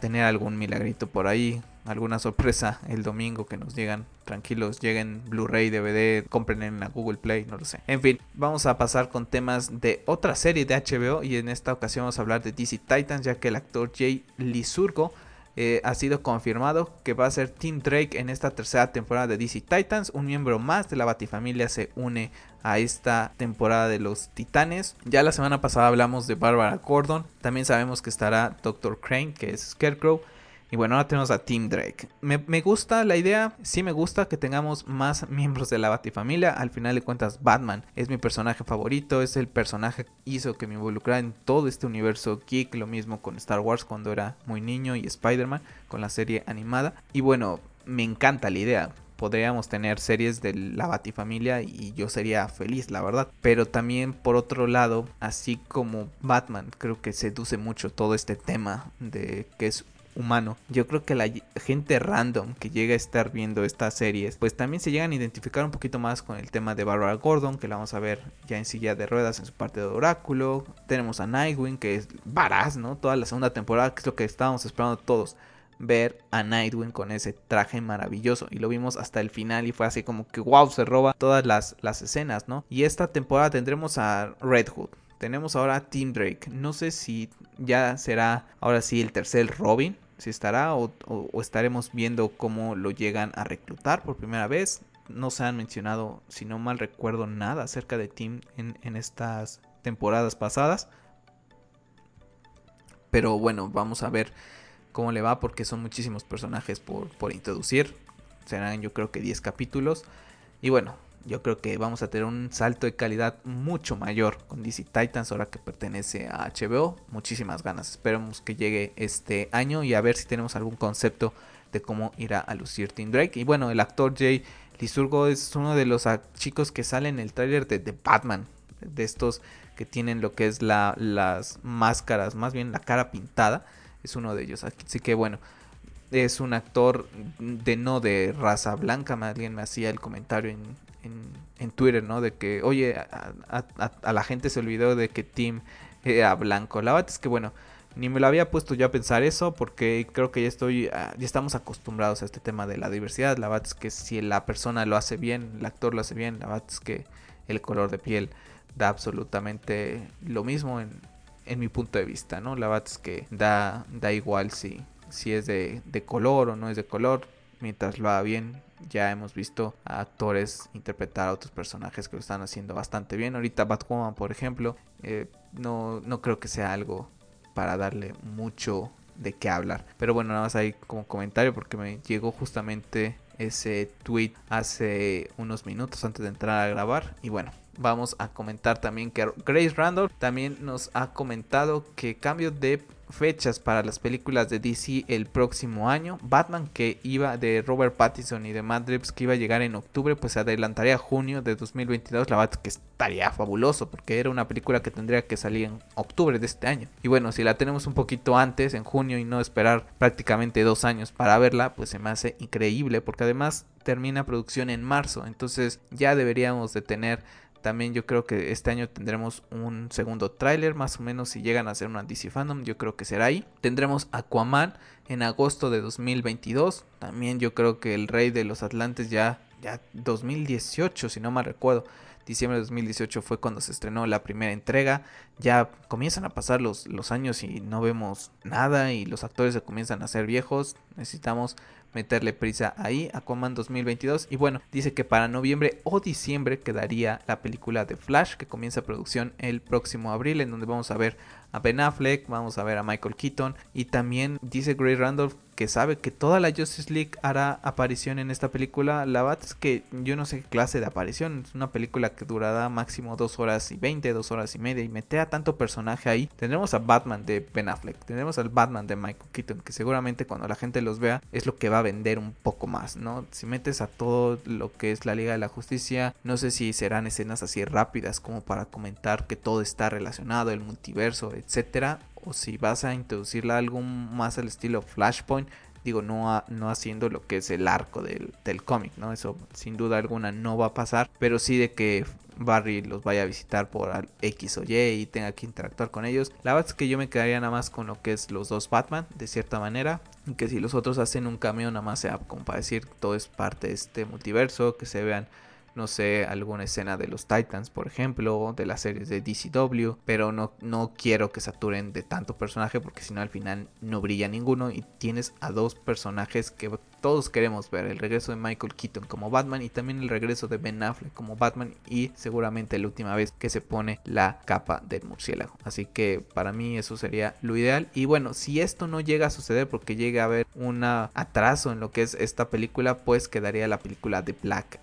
tener algún milagrito por ahí, alguna sorpresa el domingo que nos digan tranquilos, lleguen Blu-ray, DVD, compren en la Google Play, no lo sé. En fin, vamos a pasar con temas de otra serie de HBO y en esta ocasión vamos a hablar de DC Titans ya que el actor Jay Lizurgo eh, ha sido confirmado que va a ser Tim Drake en esta tercera temporada de DC Titans. Un miembro más de la Batifamilia se une a esta temporada de los Titanes. Ya la semana pasada hablamos de Barbara Gordon. También sabemos que estará Dr. Crane, que es Scarecrow. Y bueno, ahora tenemos a Tim Drake. Me, gusta la idea, sí me gusta que tengamos más miembros de la Batifamilia. Al final de cuentas, Batman es mi personaje favorito, es el personaje que hizo que me involucrara en todo este universo geek. Lo mismo con Star Wars cuando era muy niño y Spider-Man con la serie animada. Y bueno, me encanta la idea. podríamos tener series de la Batifamilia y yo sería feliz, la verdad. Pero también por otro lado, así como Batman, creo que seduce mucho todo este tema de que es humano. Yo creo que la gente random que llega a estar viendo estas series, pues también se llegan a identificar un poquito más con el tema de Barbara Gordon, que la vamos a ver ya en silla de ruedas en su parte de Oráculo. Tenemos a Nightwing, que es varaz, ¿no? Toda la segunda temporada, que es lo que estábamos esperando todos ver a Nightwing con ese traje maravilloso y lo vimos hasta el final y fue así como que wow se roba todas las, las escenas no y esta temporada tendremos a Red Hood tenemos ahora a Tim Drake no sé si ya será ahora sí el tercer Robin si estará o, estaremos viendo cómo lo llegan a reclutar por primera vez. No se han mencionado, si no mal recuerdo, nada acerca de Tim en, estas temporadas pasadas. Pero bueno, vamos a ver cómo le va porque son muchísimos personajes por, por introducir. Serán yo creo que 10 capítulos. Y bueno, yo creo que vamos a tener un salto de calidad mucho mayor con DC Titans ahora que pertenece a HBO. Muchísimas ganas. Esperemos que llegue este año y a ver si tenemos algún concepto de cómo irá a lucir Tim Drake. Y bueno, el actor Jay Lizurgo es uno de los chicos que sale en el tráiler de, The Batman. De estos que tienen lo que es la, las máscaras, más bien la cara pintada. Es uno de ellos. Así que bueno, es un actor de no de raza blanca. Alguien me hacía el comentario en, en, Twitter, ¿no? De que, oye, a, la gente se olvidó de que Tim era blanco. La verdad es que, bueno, ni me lo había puesto yo a pensar eso porque creo que ya estoy, ah, ya estamos acostumbrados a este tema de la diversidad. La verdad es que si la persona lo hace bien, el actor lo hace bien, la verdad es que el color de piel da absolutamente lo mismo en, mi punto de vista, ¿no? La verdad es que da, da igual si, es de color o no es de color, mientras lo haga bien, ya hemos visto a actores interpretar a otros personajes que lo están haciendo bastante bien. Ahorita Batwoman, por ejemplo, eh, no, no creo que sea algo para darle mucho de qué hablar. Pero bueno, nada más ahí como comentario porque me llegó justamente ese tweet hace unos minutos antes de entrar a grabar. Y bueno, vamos a comentar también que Grace Randall también nos ha comentado que cambio de fechas para las películas de DC el próximo año. Batman que iba de Robert Pattinson y de Matt Reeves que iba a llegar en octubre, pues se adelantaría a junio de 2022. La verdad que estaría fabuloso porque era una película que tendría que salir en octubre de este año. Y bueno, si la tenemos un poquito antes, en junio, y no esperar prácticamente dos años para verla, pues se me hace increíble porque además termina producción en marzo. Entonces ya deberíamos de tener también yo creo que este año tendremos un segundo tráiler, más o menos si llegan a hacer una DC Fandom, yo creo que será ahí. Tendremos Aquaman en agosto de 2022. También yo creo que el Rey de los Atlantes ya, ya 2018, si no me recuerdo. Diciembre de 2018 fue cuando se estrenó la primera entrega. Ya comienzan a pasar los, los años y no vemos nada y los actores se comienzan a hacer viejos. Necesitamos meterle prisa ahí, a Aquaman 2022. Y bueno, dice que para noviembre o diciembre quedaría la película de Flash que comienza producción el próximo abril, en donde vamos a ver a Ben Affleck, vamos a ver a Michael Keaton y también dice Gray Randolph que sabe que toda la Justice League hará aparición en esta película. La verdad es que yo no sé qué clase de aparición. Es una película que durará máximo 2 horas y 20, 2 horas y media. Y mete a tanto personaje ahí. Tendremos a Batman de Ben Affleck. Tendremos al Batman de Michael Keaton. Que seguramente cuando la gente los vea es lo que va a vender un poco más. ¿no? Si metes a todo lo que es la Liga de la Justicia. No sé si serán escenas así rápidas como para comentar que todo está relacionado. El multiverso, etcétera o si vas a introducirle algo más al estilo Flashpoint, digo, no, no haciendo lo que es el arco del, del cómic, ¿no? Eso sin duda alguna no va a pasar, pero sí de que Barry los vaya a visitar por X o Y y tenga que interactuar con ellos. La verdad es que yo me quedaría nada más con lo que es los dos Batman, de cierta manera. Y que si los otros hacen un cambio, nada más sea como para decir todo es parte de este multiverso, que se vean no sé, alguna escena de los Titans, por ejemplo, de las series de DCW, pero no, no quiero que saturen de tanto personaje porque si no al final no brilla ninguno y tienes a dos personajes que todos queremos ver, el regreso de Michael Keaton como Batman y también el regreso de Ben Affleck como Batman y seguramente la última vez que se pone la capa del murciélago. Así que para mí eso sería lo ideal y bueno, si esto no llega a suceder porque llega a haber un atraso en lo que es esta película, pues quedaría la película de Black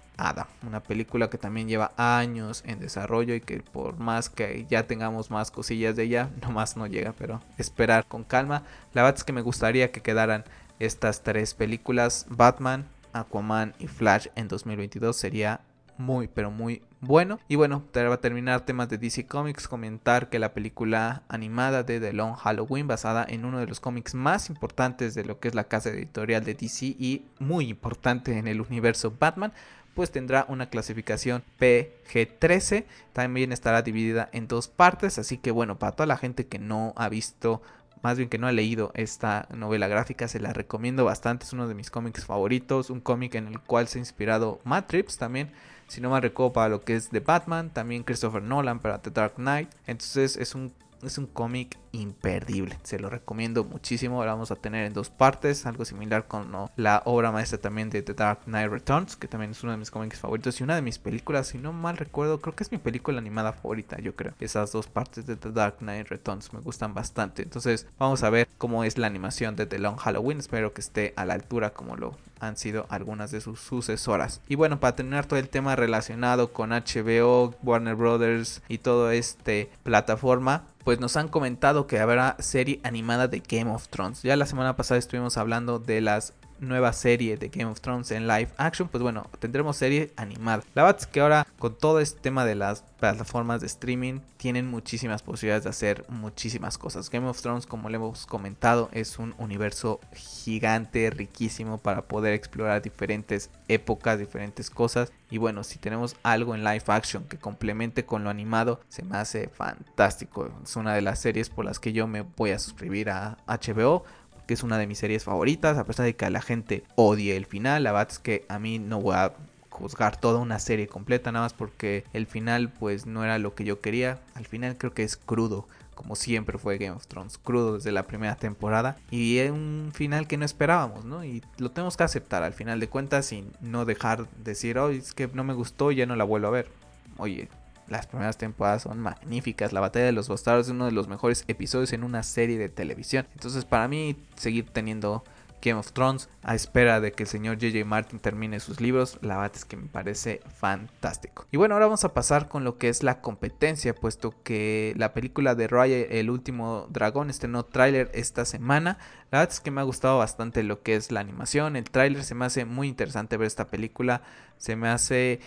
una película que también lleva años en desarrollo y que por más que ya tengamos más cosillas de ella, nomás no llega, pero esperar con calma. La verdad es que me gustaría que quedaran estas tres películas, Batman, Aquaman y Flash en 2022 sería muy, pero muy bueno. Y bueno, va a terminar temas de DC Comics, comentar que la película animada de The Long Halloween, basada en uno de los cómics más importantes de lo que es la casa editorial de DC y muy importante en el universo Batman, pues tendrá una clasificación PG-13. También estará dividida en dos partes, así que bueno, para toda la gente que no ha visto más bien que no ha leído esta novela gráfica, se la recomiendo bastante, es uno de mis cómics favoritos, un cómic en el cual se ha inspirado Matt también, si no me recuerdo para lo que es de Batman, también Christopher Nolan para The Dark Knight, entonces es un es un cómic imperdible, se lo recomiendo muchísimo. Lo vamos a tener en dos partes, algo similar con la obra maestra también de The Dark Knight Returns, que también es uno de mis cómics favoritos y una de mis películas, si no mal recuerdo, creo que es mi película animada favorita, yo creo. Esas dos partes de The Dark Knight Returns me gustan bastante. Entonces, vamos a ver cómo es la animación de The Long Halloween. Espero que esté a la altura como lo han sido algunas de sus sucesoras. Y bueno, para terminar todo el tema relacionado con HBO, Warner Brothers y todo este plataforma, pues nos han comentado que habrá serie animada de Game of Thrones. Ya la semana pasada estuvimos hablando de las nueva serie de Game of Thrones en live action, pues bueno, tendremos serie animada. La verdad es que ahora con todo este tema de las plataformas de streaming tienen muchísimas posibilidades de hacer muchísimas cosas. Game of Thrones, como le hemos comentado, es un universo gigante, riquísimo para poder explorar diferentes épocas, diferentes cosas. Y bueno, si tenemos algo en live action que complemente con lo animado, se me hace fantástico. Es una de las series por las que yo me voy a suscribir a HBO que es una de mis series favoritas, a pesar de que la gente odie el final, la verdad es que a mí no voy a juzgar toda una serie completa nada más porque el final pues no era lo que yo quería, al final creo que es crudo como siempre fue Game of Thrones, crudo desde la primera temporada y es un final que no esperábamos, ¿no? Y lo tenemos que aceptar al final de cuentas sin no dejar de decir, oh, es que no me gustó y ya no la vuelvo a ver. Oye, las primeras temporadas son magníficas. La batalla de los bastardos es uno de los mejores episodios en una serie de televisión. Entonces, para mí, seguir teniendo Game of Thrones a espera de que el señor JJ Martin termine sus libros, la verdad es que me parece fantástico. Y bueno, ahora vamos a pasar con lo que es la competencia, puesto que la película de Raya, el último dragón, estrenó tráiler esta semana. La verdad es que me ha gustado bastante lo que es la animación, el tráiler se me hace muy interesante ver esta película, se me hace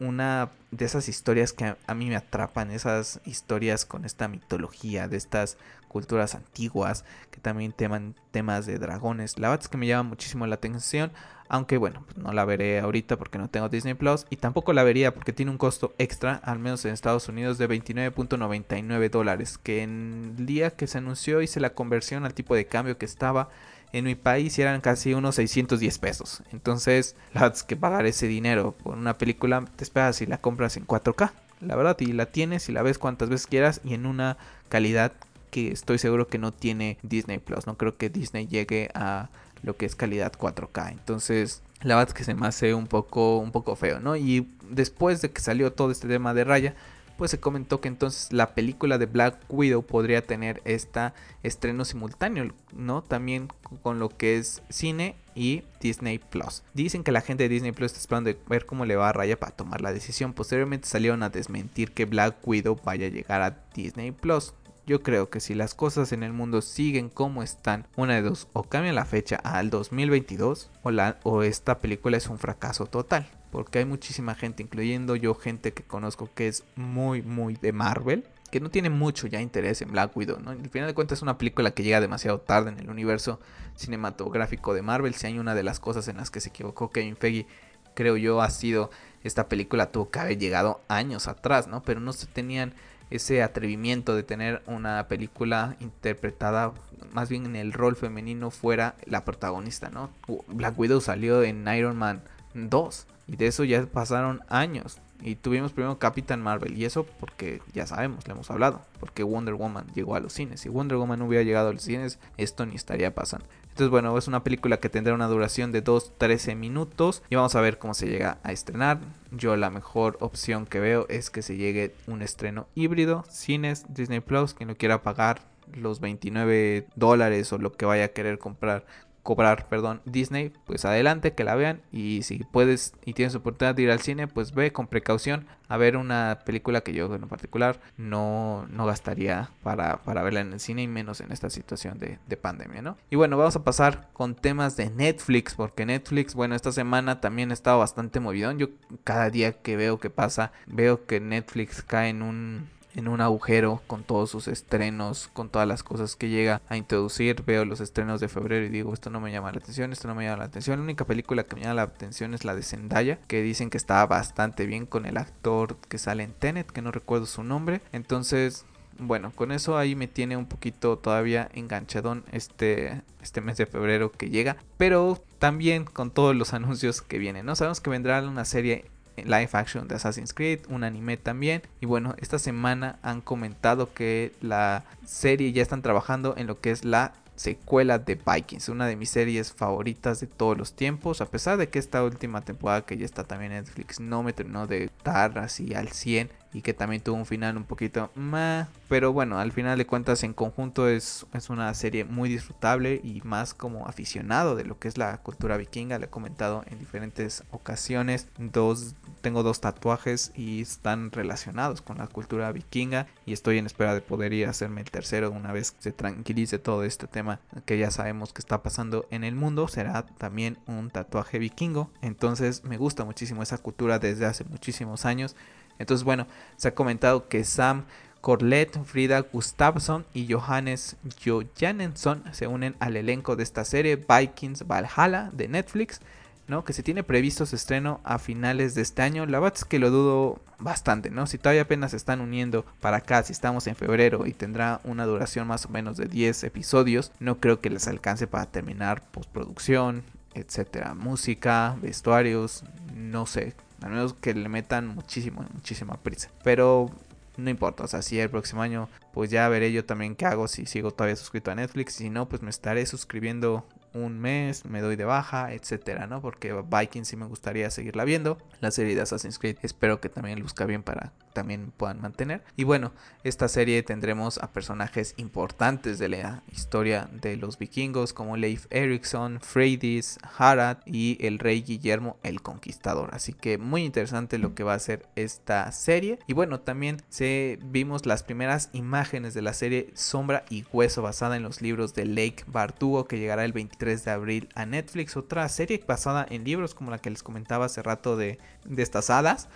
una de esas historias que a, mí me atrapan, esas historias con esta mitología de estas culturas antiguas que también teman temas de dragones. La verdad es que me llama muchísimo la atención, aunque bueno, pues no la veré ahorita porque no tengo Disney Plus y tampoco la vería porque tiene un costo extra, al menos en Estados Unidos, de 29.99 dólares, que en el día que se anunció hice la conversión al tipo de cambio que estaba en mi país eran casi unos 610 pesos. Entonces, la verdad es que pagar ese dinero por una película te esperas si la compras en 4K. La verdad, y la tienes y la ves cuantas veces quieras y en una calidad que estoy seguro que no tiene Disney Plus. No creo que Disney llegue a lo que es calidad 4K. Entonces, la verdad es que se me hace un poco, un poco feo, ¿no? Y después de que salió todo este tema de raya, pues se comentó que entonces la película de Black Widow podría tener este estreno simultáneo, ¿no? También con lo que es cine y Disney Plus. Dicen que la gente de Disney Plus está esperando ver cómo le va a Raya para tomar la decisión. Posteriormente salieron a desmentir que Black Widow vaya a llegar a Disney Plus. Yo creo que si las cosas en el mundo siguen como están, una de dos, o cambian la fecha al 2022 o, la, o esta película es un fracaso total porque hay muchísima gente, incluyendo yo, gente que conozco que es muy, muy de Marvel, que no tiene mucho ya interés en Black Widow, ¿no? Al final de cuentas es una película que llega demasiado tarde en el universo cinematográfico de Marvel. Si hay una de las cosas en las que se equivocó Kevin Feige, creo yo, ha sido esta película tuvo que haber llegado años atrás, ¿no? Pero no se tenían ese atrevimiento de tener una película interpretada más bien en el rol femenino fuera la protagonista, ¿no? Black Widow salió en Iron Man 2 y de eso ya pasaron años. Y tuvimos primero Capitán Marvel. Y eso porque ya sabemos, le hemos hablado. Porque Wonder Woman llegó a los cines. Si Wonder Woman no hubiera llegado a los cines, esto ni estaría pasando. Entonces, bueno, es una película que tendrá una duración de 2-13 minutos. Y vamos a ver cómo se llega a estrenar. Yo la mejor opción que veo es que se llegue un estreno híbrido. Cines, Disney Plus, quien no quiera pagar los 29 dólares o lo que vaya a querer comprar cobrar, perdón, Disney, pues adelante, que la vean. Y si puedes y tienes oportunidad de ir al cine, pues ve con precaución a ver una película que yo en particular no, no gastaría para, para verla en el cine y menos en esta situación de, de pandemia, ¿no? Y bueno, vamos a pasar con temas de Netflix, porque Netflix, bueno, esta semana también ha estado bastante movidón. Yo cada día que veo que pasa, veo que Netflix cae en un en un agujero con todos sus estrenos, con todas las cosas que llega a introducir. Veo los estrenos de febrero y digo, esto no me llama la atención, esto no me llama la atención. La única película que me llama la atención es la de Zendaya, que dicen que está bastante bien con el actor que sale en Tenet, que no recuerdo su nombre. Entonces, bueno, con eso ahí me tiene un poquito todavía enganchadón este, este mes de febrero que llega. Pero también con todos los anuncios que vienen, ¿no? Sabemos que vendrá una serie live action de Assassin's Creed, un anime también. Y bueno, esta semana han comentado que la serie ya están trabajando en lo que es la secuela de Vikings, una de mis series favoritas de todos los tiempos, a pesar de que esta última temporada que ya está también en Netflix no me terminó de dar así al 100 y que también tuvo un final un poquito más. Pero bueno, al final de cuentas en conjunto es, es una serie muy disfrutable y más como aficionado de lo que es la cultura vikinga. Le he comentado en diferentes ocasiones. Dos, tengo dos tatuajes y están relacionados con la cultura vikinga y estoy en espera de poder ir a hacerme el tercero una vez se tranquilice todo este tema que ya sabemos que está pasando en el mundo. Será también un tatuaje vikingo. Entonces me gusta muchísimo esa cultura desde hace muchísimos años. Entonces, bueno, se ha comentado que Sam Corlett, Frida Gustafsson y Johannes Johannesson se unen al elenco de esta serie Vikings Valhalla de Netflix, ¿no? Que se tiene previsto su estreno a finales de este año. La verdad es que lo dudo bastante, ¿no? Si todavía apenas se están uniendo para acá, si estamos en febrero y tendrá una duración más o menos de 10 episodios, no creo que les alcance para terminar postproducción, etcétera, música, vestuarios, no sé, a menos que le metan muchísimo, muchísima prisa. Pero no importa, o sea, si el próximo año, pues ya veré yo también qué hago si sigo todavía suscrito a Netflix. Si no, pues me estaré suscribiendo un mes, me doy de baja, etcétera, ¿no? Porque Vikings sí me gustaría seguirla viendo. La serie de Assassin's Creed espero que también luzca bien para también puedan mantener. Y bueno, esta serie tendremos a personajes importantes de la historia de los vikingos como Leif Erikson, Freydis, Harald y el rey Guillermo el Conquistador. Así que muy interesante lo que va a ser esta serie. Y bueno, también se vimos las primeras imágenes de la serie Sombra y Hueso basada en los libros de Lake Bardugo que llegará el 23 de abril a Netflix. Otra serie basada en libros como la que les comentaba hace rato de, de estas hadas.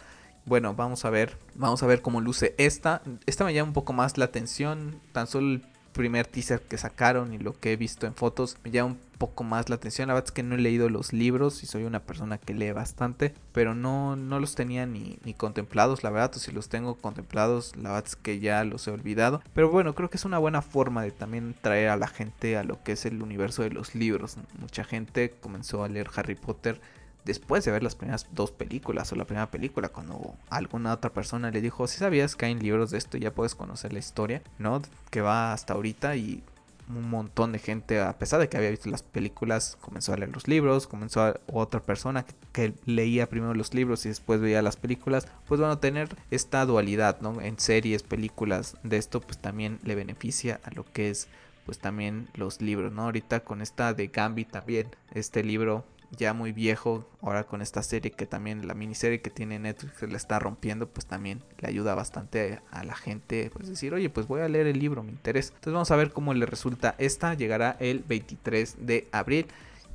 Bueno, vamos a ver, vamos a ver cómo luce esta. Esta me llama un poco más la atención, tan solo el primer teaser que sacaron y lo que he visto en fotos me llama un poco más la atención. La verdad es que no he leído los libros y soy una persona que lee bastante, pero no, no los tenía ni, ni contemplados, la verdad, o si los tengo contemplados, la verdad es que ya los he olvidado. Pero bueno, creo que es una buena forma de también traer a la gente a lo que es el universo de los libros. Mucha gente comenzó a leer Harry Potter después de ver las primeras dos películas o la primera película, cuando alguna otra persona le dijo, si sabías que hay libros de esto, ya puedes conocer la historia, ¿no? Que va hasta ahorita y un montón de gente, a pesar de que había visto las películas, comenzó a leer los libros, comenzó a otra persona que, leía primero los libros y después veía las películas, pues van a tener esta dualidad, ¿no? En series, películas de esto, pues también le beneficia a lo que es pues también los libros, ¿no? Ahorita con esta de Gambi también, este libro ya muy viejo, ahora con esta serie que también la miniserie que tiene Netflix le está rompiendo, pues también le ayuda bastante a la gente, pues decir, oye, pues voy a leer el libro, me interesa. Entonces vamos a ver cómo le resulta esta, llegará el 23 de abril.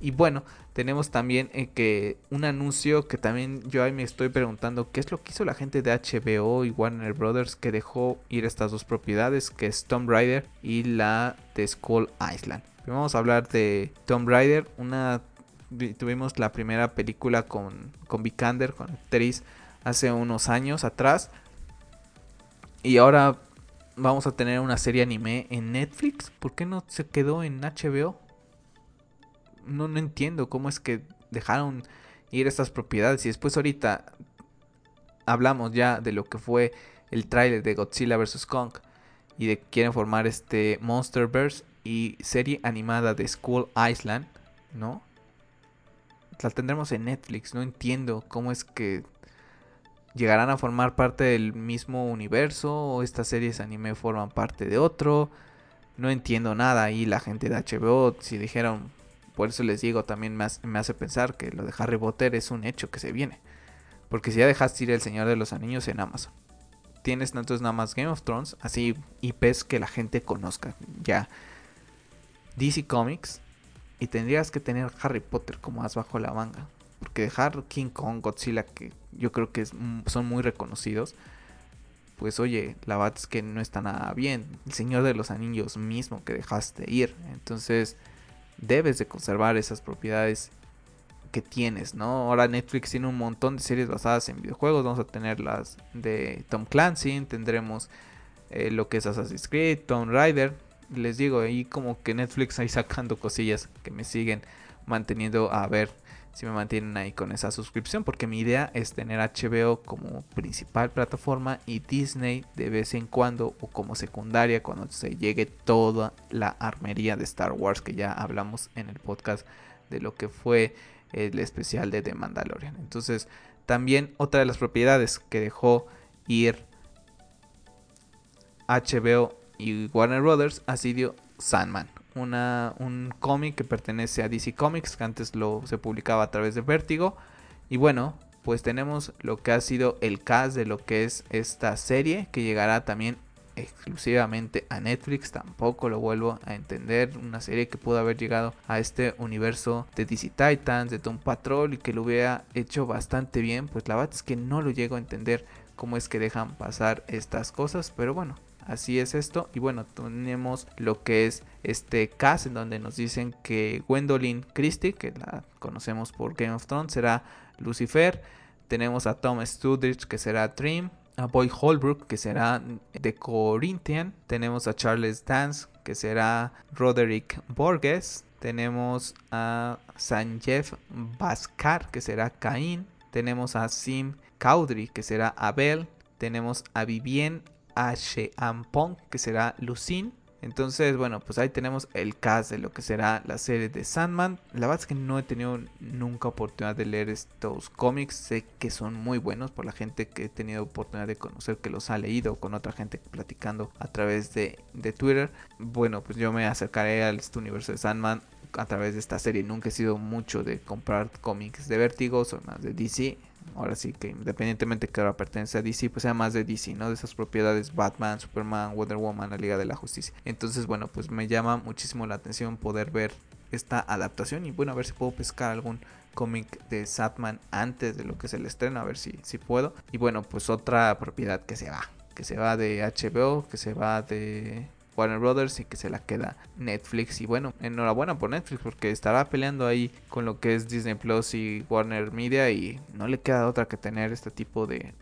Y bueno, tenemos también eh, que un anuncio que también yo ahí me estoy preguntando qué es lo que hizo la gente de HBO y Warner Brothers que dejó ir estas dos propiedades, que es Tomb Raider y la de Skull Island. vamos a hablar de Tomb Raider, una tuvimos la primera película con, con Vikander, con actriz, hace unos años atrás. Y ahora vamos a tener una serie anime en Netflix. ¿Por qué no se quedó en HBO? No, no entiendo cómo es que dejaron ir estas propiedades. Y después ahorita hablamos ya de lo que fue el tráiler de Godzilla vs. Kong. Y de que quieren formar este Monsterverse y serie animada de School Island, ¿no? La tendremos en Netflix. No entiendo cómo es que llegarán a formar parte del mismo universo o estas series anime forman parte de otro. No entiendo nada. Y la gente de HBO, si dijeron por eso les digo, también me hace, pensar que lo de Harry Potter es un hecho que se viene. Porque si ya dejaste ir El Señor de los Anillos en Amazon, tienes entonces nada más Game of Thrones, así IPs que la gente conozca. Ya DC Comics y tendrías que tener Harry Potter como más bajo la manga. Porque dejar King Kong, Godzilla, que yo creo que son muy reconocidos, pues oye, la verdad es que no está nada bien. El Señor de los Anillos mismo que dejaste ir. Entonces debes de conservar esas propiedades que tienes, ¿no? Ahora Netflix tiene un montón de series basadas en videojuegos. Vamos a tener las de Tom Clancy, tendremos eh, lo que es Assassin's Creed, Tomb Raider. Les digo, ahí como que Netflix ahí sacando cosillas que me siguen manteniendo a ver si me mantienen ahí con esa suscripción porque mi idea es tener HBO como principal plataforma y Disney de vez en cuando o como secundaria cuando se llegue toda la armería de Star Wars que ya hablamos en el podcast de lo que fue el especial de The Mandalorian. Entonces, también otra de las propiedades que dejó ir HBO y Warner Brothers ha sido Sandman una, un cómic que pertenece a DC Comics, que antes lo se publicaba a través de Vértigo. Y bueno, pues tenemos lo que ha sido el cast de lo que es esta serie, que llegará también exclusivamente a Netflix, tampoco lo vuelvo a entender, una serie que pudo haber llegado a este universo de DC Titans, de Tom Patrol y que lo hubiera hecho bastante bien, pues la verdad es que no lo llego a entender cómo es que dejan pasar estas cosas, pero bueno, Así es esto. Y bueno, tenemos lo que es este cast en donde nos dicen que Gwendolyn Christie, que la conocemos por Game of Thrones, será Lucifer. Tenemos a Tom Studridge, que será Dream. A Boy Holbrook, que será The Corinthian. Tenemos a Charles Dance, que será Roderick Borges. Tenemos a Sanjeev Bhaskar, que será Cain. Tenemos a Sim Caudry, que será Abel. Tenemos a Vivien H. Ampong, que será Lucin. Entonces, bueno, pues ahí tenemos el cast de lo que será la serie de Sandman. La verdad es que no he tenido nunca oportunidad de leer estos cómics. Sé que son muy buenos por la gente que he tenido oportunidad de conocer que los ha leído con otra gente platicando a través de, de Twitter. Bueno, pues yo me acercaré al este universo de Sandman a través de esta serie. Nunca he sido mucho de comprar cómics de Vértigo, son más de DC ahora sí que independientemente que ahora pertenece a DC, pues sea más de DC, ¿no? De esas propiedades Batman, Superman, Wonder Woman, la Liga de la Justicia. Entonces, bueno, pues me llama muchísimo la atención poder ver esta adaptación y bueno, a ver si puedo pescar algún cómic de Satman antes de lo que es el estreno, a ver si, si puedo. Y bueno, pues otra propiedad que se va, que se va de HBO, que se va de Warner Brothers y que se la queda Netflix. Y bueno, enhorabuena por Netflix porque estará peleando ahí con lo que es Disney Plus y Warner Media y no le queda otra que tener este tipo de,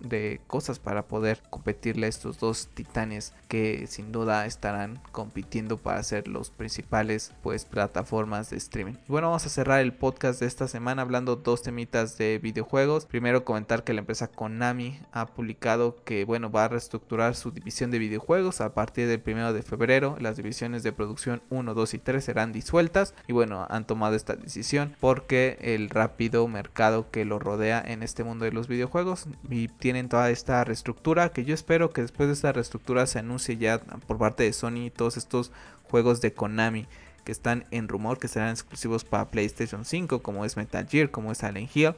de, cosas para poder competirle a estos dos titanes que sin duda estarán compitiendo para ser los principales pues plataformas de streaming. Y bueno, vamos a cerrar el podcast de esta semana hablando dos temitas de videojuegos. Primero comentar que la empresa Konami ha publicado que bueno va a reestructurar su división de videojuegos a partir del primero de febrero. Las divisiones de producción 1, 2 y 3 serán disueltas. Y bueno, han tomado esta decisión porque el rápido mercado que lo rodea en este mundo de los videojuegos y tienen toda esta reestructura que yo espero que después de esta reestructura se anuncie ya por parte de Sony todos estos juegos de Konami que están en rumor que serán exclusivos para PlayStation 5 como es Metal Gear, como es Silent Hill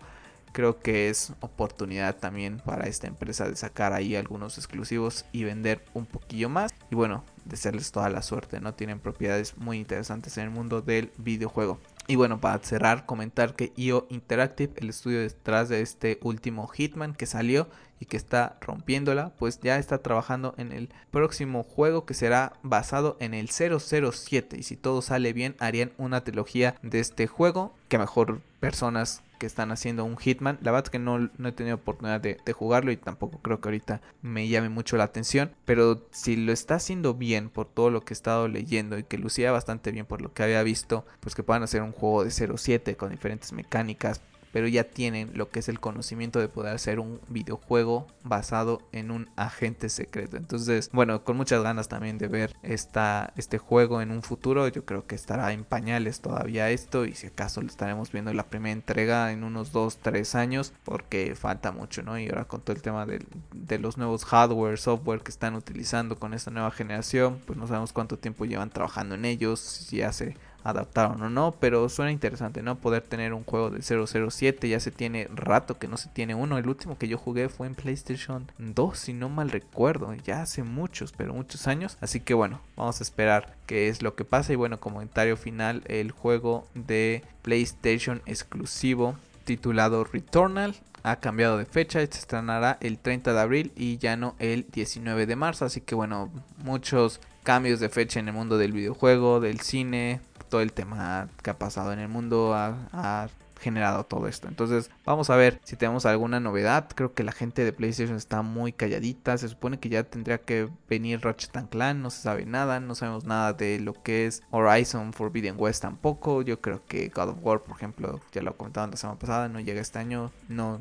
creo que es oportunidad también para esta empresa de sacar ahí algunos exclusivos y vender un poquillo más. Y bueno, desearles toda la suerte, ¿no? Tienen propiedades muy interesantes en el mundo del videojuego. Y bueno, para cerrar, comentar que IO Interactive, el estudio detrás de este último Hitman que salió y que está rompiéndola, pues ya está trabajando en el próximo juego que será basado en el 007. Y si todo sale bien, harían una trilogía de este juego que mejor personas que están haciendo un Hitman. La verdad es que no, no he tenido oportunidad de, jugarlo y tampoco creo que ahorita me llame mucho la atención. Pero si lo está haciendo bien por todo lo que he estado leyendo y que lucía bastante bien por lo que había visto, pues que puedan hacer un juego de 07 con diferentes mecánicas, pero ya tienen lo que es el conocimiento de poder hacer un videojuego basado en un agente secreto. Entonces, bueno, con muchas ganas también de ver esta, este juego en un futuro. Yo creo que estará en pañales todavía esto y si acaso lo estaremos viendo la primera entrega en unos 2, 3 años porque falta mucho, ¿no? Y ahora con todo el tema de, de los nuevos hardware, software que están utilizando con esta nueva generación, pues no sabemos cuánto tiempo llevan trabajando en ellos, si hace adaptaron o no, pero suena interesante, ¿no? Poder tener un juego de 007, ya se tiene rato que no se tiene uno, el último que yo jugué fue en PlayStation 2, si no mal recuerdo, ya hace muchos, pero muchos años, así que bueno, vamos a esperar qué es lo que pasa. Y bueno, comentario final, el juego de PlayStation exclusivo titulado Returnal ha cambiado de fecha, se estrenará el 30 de abril y ya no el 19 de marzo, así que bueno, muchos cambios de fecha en el mundo del videojuego, del cine, todo el tema que ha pasado en el mundo ha, generado todo esto. Entonces vamos a ver si tenemos alguna novedad. Creo que la gente de PlayStation está muy calladita. Se supone que ya tendría que venir Ratchet Clan. No se sabe nada. No sabemos nada de lo que es Horizon Forbidden West tampoco. Yo creo que God of War, por ejemplo, ya lo comentaban la semana pasada, no llega este año. No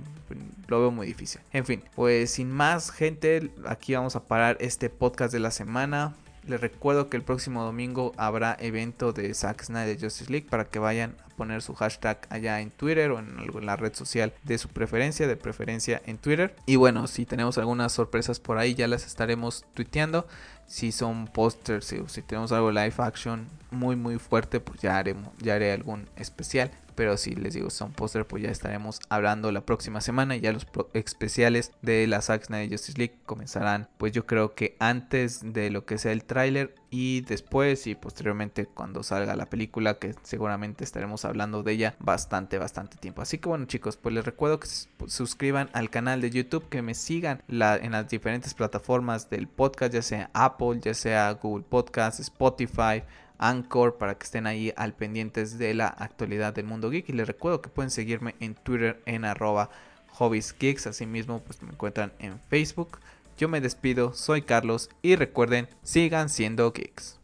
lo veo muy difícil. En fin, pues sin más gente, aquí vamos a parar este podcast de la semana. Les recuerdo que el próximo domingo habrá evento de Zack Snyder Justice League para que vayan a poner su hashtag allá en Twitter o en la red social de su preferencia, de preferencia en Twitter. Y bueno, si tenemos algunas sorpresas por ahí ya las estaremos tuiteando. Si son pósters, o si tenemos algo live action muy muy fuerte, pues ya haremos, ya haré algún especial. Pero si les digo son póster, pues ya estaremos hablando la próxima semana. Ya los especiales de la Zack Snyder Justice League comenzarán, pues yo creo que antes de lo que sea el tráiler y después y posteriormente cuando salga la película que seguramente estaremos hablando de ella bastante bastante tiempo así que bueno chicos pues les recuerdo que se suscriban al canal de youtube que me sigan en las diferentes plataformas del podcast ya sea apple ya sea google podcast spotify Anchor para que estén ahí al pendientes de la actualidad del mundo geek. Y les recuerdo que pueden seguirme en Twitter en arroba hobbiesgeeks. Asimismo, pues me encuentran en Facebook. Yo me despido, soy Carlos y recuerden, sigan siendo geeks.